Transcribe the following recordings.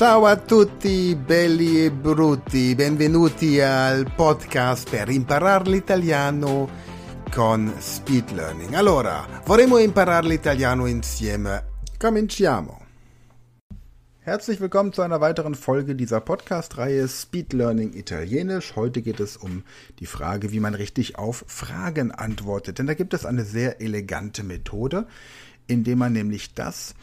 Ciao a tutti belli e brutti, benvenuti al podcast per imparare l'italiano con Speed Learning. Allora, vorremmo imparare l'italiano insieme. Cominciamo. Herzlich willkommen zu einer weiteren Folge dieser Podcast-Reihe Speed Learning Italienisch. Heute geht es um die Frage, wie man richtig auf Fragen antwortet. Denn da gibt es eine sehr elegante Methode, indem man nämlich das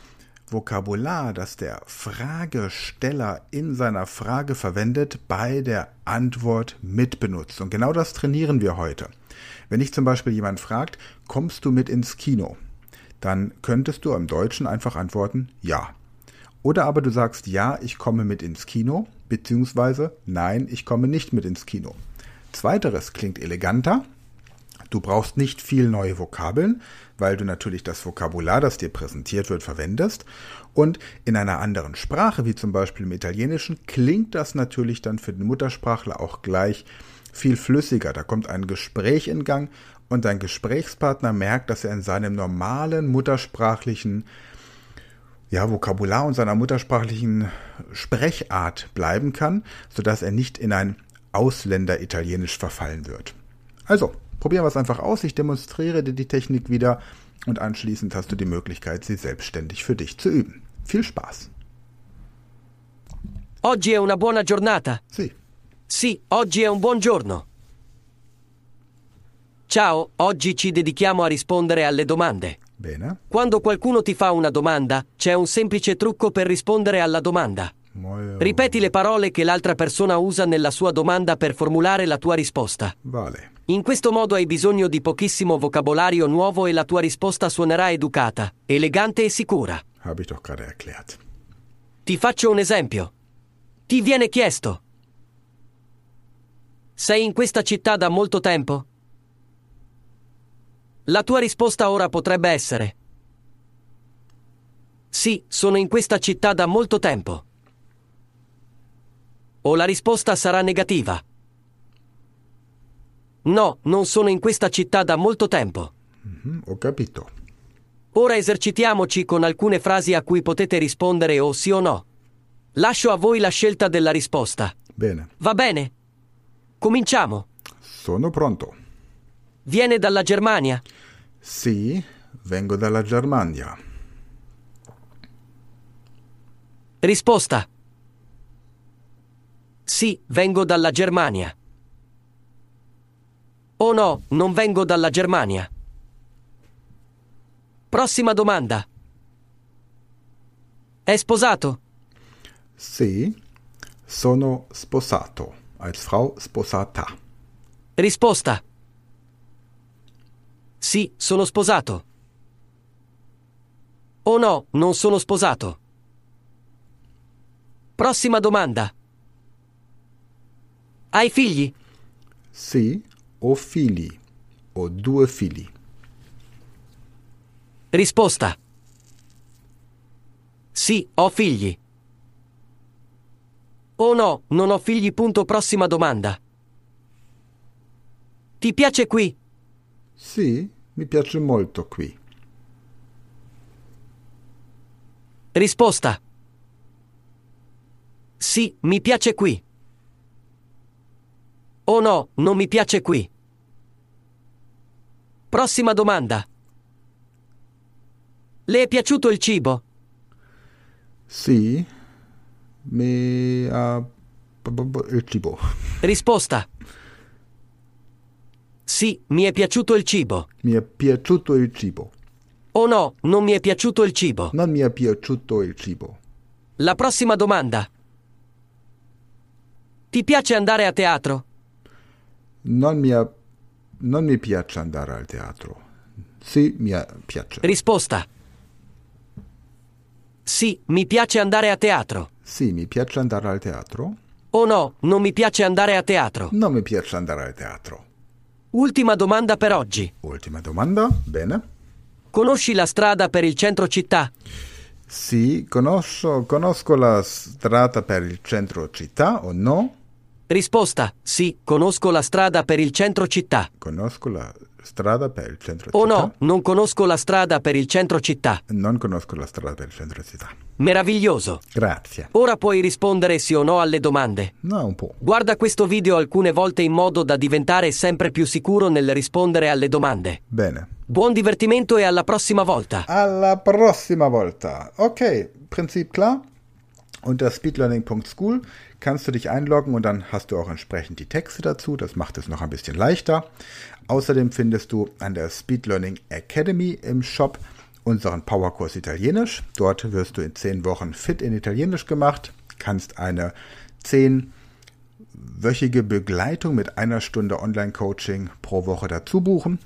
Vokabular, das der Fragesteller in seiner Frage verwendet, bei der Antwort mitbenutzt. Und genau das trainieren wir heute. Wenn dich zum Beispiel jemand fragt, kommst du mit ins Kino? Dann könntest du im Deutschen einfach antworten, ja. Oder aber du sagst, ja, ich komme mit ins Kino, beziehungsweise nein, ich komme nicht mit ins Kino. Zweiteres klingt eleganter. Du brauchst nicht viel neue Vokabeln, weil du natürlich das Vokabular, das dir präsentiert wird, verwendest. Und in einer anderen Sprache, wie zum Beispiel im Italienischen, klingt das natürlich dann für den Muttersprachler auch gleich viel flüssiger. Da kommt ein Gespräch in Gang und dein Gesprächspartner merkt, dass er in seinem normalen muttersprachlichen ja, Vokabular und seiner muttersprachlichen Sprechart bleiben kann, sodass er nicht in ein Ausländer-Italienisch verfallen wird. Also, probieren wir es einfach aus. Ich demonstriere dir die Technik wieder und anschließend hast du die Möglichkeit, sie selbstständig für dich zu üben. Viel Spaß! Oggi è una buona giornata. Sì. Sì, oggi è un buon giorno. Ciao, oggi ci dedichiamo a rispondere alle domande. Bene. Quando qualcuno ti fa una domanda, c'è un semplice trucco per rispondere alla domanda. Molto Ripeti le parole che l'altra persona usa nella sua domanda per formulare la tua risposta. Vale. In questo modo hai bisogno di pochissimo vocabolario nuovo e la tua risposta suonerà educata, elegante e sicura. Ti faccio un esempio. Ti viene chiesto. Sei in questa città da molto tempo? La tua risposta ora potrebbe essere. Sì, sono in questa città da molto tempo. O la risposta sarà negativa. No, non sono in questa città da molto tempo. Mhm, ho capito. Ora esercitiamoci con alcune frasi a cui potete rispondere o sì o no. Lascio a voi la scelta della risposta. Bene. Va bene? Cominciamo. Sono pronto. Viene dalla Germania? Sì, vengo dalla Germania. Risposta. Sì, vengo dalla Germania. O no, non vengo dalla Germania. Prossima domanda. È sposato? Sì, sono sposato. Als Frau sposata. Risposta. Sì, sono sposato. O no, non sono sposato. Prossima domanda. Hai figli? Sì, ho figli. Ho due figli. Risposta. Sì, ho figli. O no, non ho figli. Punto prossima domanda. Ti piace qui? Sì, mi piace molto qui. Risposta. Sì, mi piace qui. O no, non mi piace qui. Prossima domanda. Le è piaciuto il cibo? Sì, mi ha il cibo. Risposta. Sì, mi è piaciuto il cibo. Mi è piaciuto il cibo. O no, non mi è piaciuto il cibo. Non mi è piaciuto il cibo. La prossima domanda. Ti piace andare a teatro? Non mi, non mi piace andare al teatro. Sì, mi piace. Risposta. Sì, mi piace andare a teatro. Sì, mi piace andare al teatro. O no, non mi piace andare a teatro. Non mi piace andare al teatro. Ultima domanda per oggi. Ultima domanda. Bene. Conosci la strada per il centro città? Sì, conosco, conosco la strada per il centro città o no? Risposta. Sì, conosco la strada per il centro città. Conosco la Strada per il centro città. Oh no, non conosco la strada per il centro città. Non conosco la strada per il centro città. Meraviglioso. Grazie. Ora puoi rispondere sì o no alle domande. No, un po'. Guarda questo video alcune volte in modo da diventare sempre più sicuro nel rispondere alle domande. Bene. Buon divertimento e alla prossima volta. Alla prossima volta. Okay, Prinzip klar. Unter speedlearning.school kannst du dich einloggen und dann hast du auch entsprechend die Texte dazu. Das macht es noch ein bisschen leichter. Außerdem findest du an der Speed Learning Academy im Shop unseren Powerkurs Italienisch. Dort wirst du in zehn Wochen fit in Italienisch gemacht, kannst eine zehnwöchige Begleitung mit einer Stunde Online-Coaching pro Woche dazu buchen.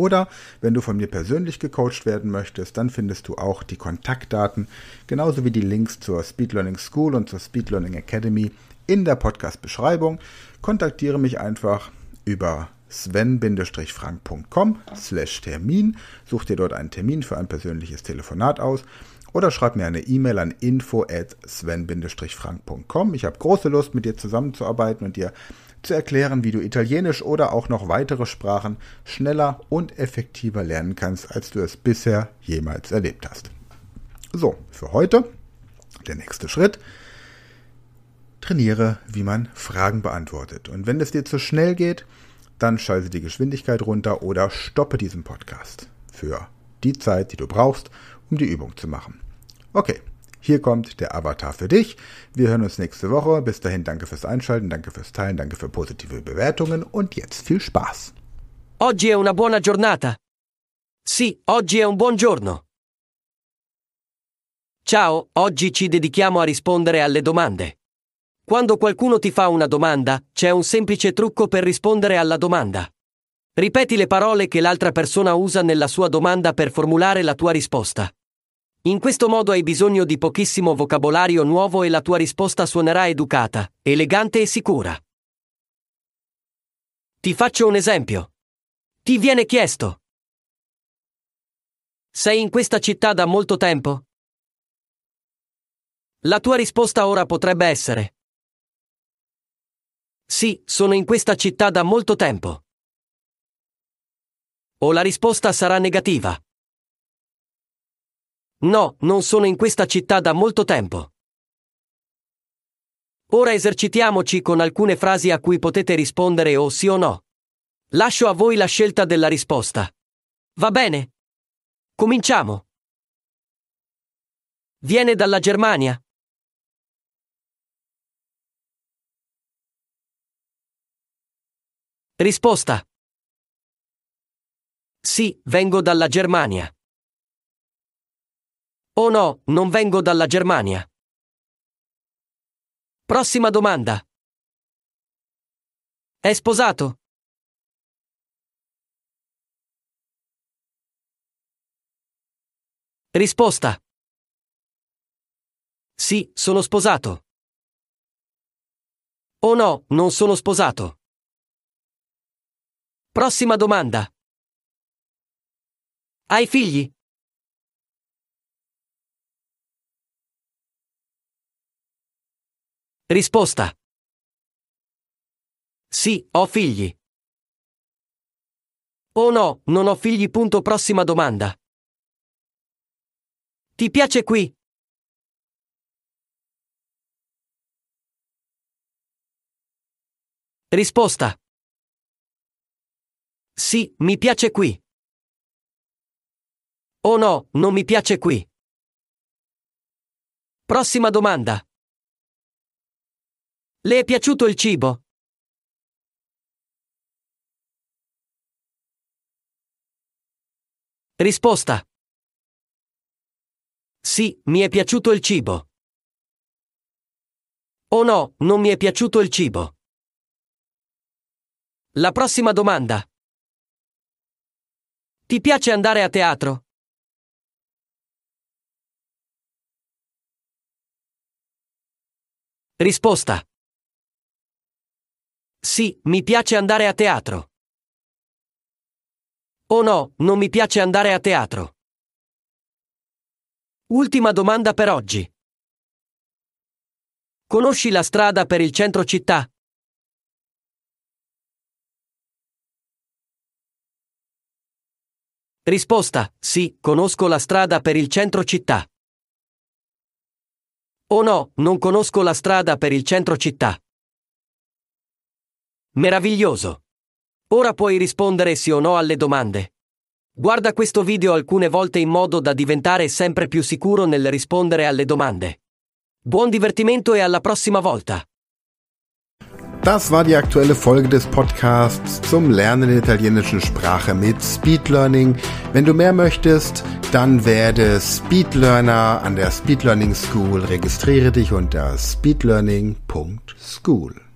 Oder wenn du von mir persönlich gecoacht werden möchtest, dann findest du auch die Kontaktdaten, genauso wie die Links zur Speed Learning School und zur Speed Learning Academy in der Podcast-Beschreibung. Kontaktiere mich einfach über sven-frank.com slash Termin. Such dir dort einen Termin für ein persönliches Telefonat aus oder schreib mir eine E-Mail an info at sven-frank.com. Ich habe große Lust, mit dir zusammenzuarbeiten und dir zu erklären, wie du Italienisch oder auch noch weitere Sprachen schneller und effektiver lernen kannst, als du es bisher jemals erlebt hast. So, für heute der nächste Schritt. Trainiere, wie man Fragen beantwortet. Und wenn es dir zu schnell geht, dann schalte die Geschwindigkeit runter oder stoppe diesen Podcast für die Zeit, die du brauchst, um die Übung zu machen. Okay, hier kommt der Avatar für dich. Wir hören uns nächste Woche. Bis dahin danke fürs Einschalten, danke fürs Teilen, danke für positive Bewertungen und jetzt viel Spaß. Oggi è una buona giornata. Sì, oggi è un buon giorno. Ciao, oggi ci dedichiamo a rispondere alle domande. Quando qualcuno ti fa una domanda, c'è un semplice trucco per rispondere alla domanda. Ripeti le parole che l'altra persona usa nella sua domanda per formulare la tua risposta. In questo modo hai bisogno di pochissimo vocabolario nuovo e la tua risposta suonerà educata, elegante e sicura. Ti faccio un esempio. Ti viene chiesto. Sei in questa città da molto tempo? La tua risposta ora potrebbe essere Sì, sono in questa città da molto tempo. O la risposta sarà negativa. No, non sono in questa città da molto tempo. Ora esercitiamoci con alcune frasi a cui potete rispondere o sì o no. Lascio a voi la scelta della risposta. Va bene? Cominciamo. Viene dalla Germania? Risposta. Sì, vengo dalla Germania. Oh no, non vengo dalla Germania. Prossima domanda. È sposato? Risposta. Sì, sono sposato. Oh no, non sono sposato. Prossima domanda. Hai figli? Risposta. Sì, ho figli. Oh no, non ho figli. Punto prossima domanda. Ti piace qui? Risposta. Sì, mi piace qui. Oh no, non mi piace qui. Prossima domanda. Le è piaciuto il cibo? Risposta. Sì, mi è piaciuto il cibo. Oh no, non mi è piaciuto il cibo. La prossima domanda. Ti piace andare a teatro? Risposta. Sì, mi piace andare a teatro. Oh no, non mi piace andare a teatro. Ultima domanda per oggi. Conosci la strada per il centro città? Risposta: Sì, conosco la strada per il centro città. O no, non conosco la strada per il centro città. Meraviglioso. Ora puoi rispondere sì o no alle domande. Guarda questo video alcune volte in modo da diventare sempre più sicuro nel rispondere alle domande. Buon divertimento e alla prossima volta. Das war die aktuelle Folge des Podcasts zum Lernen der italienischen Sprache mit Speed Learning. Wenn du mehr möchtest, dann werde Speedlearner an der Speed Learning School. Registriere dich unter speedlearning.school.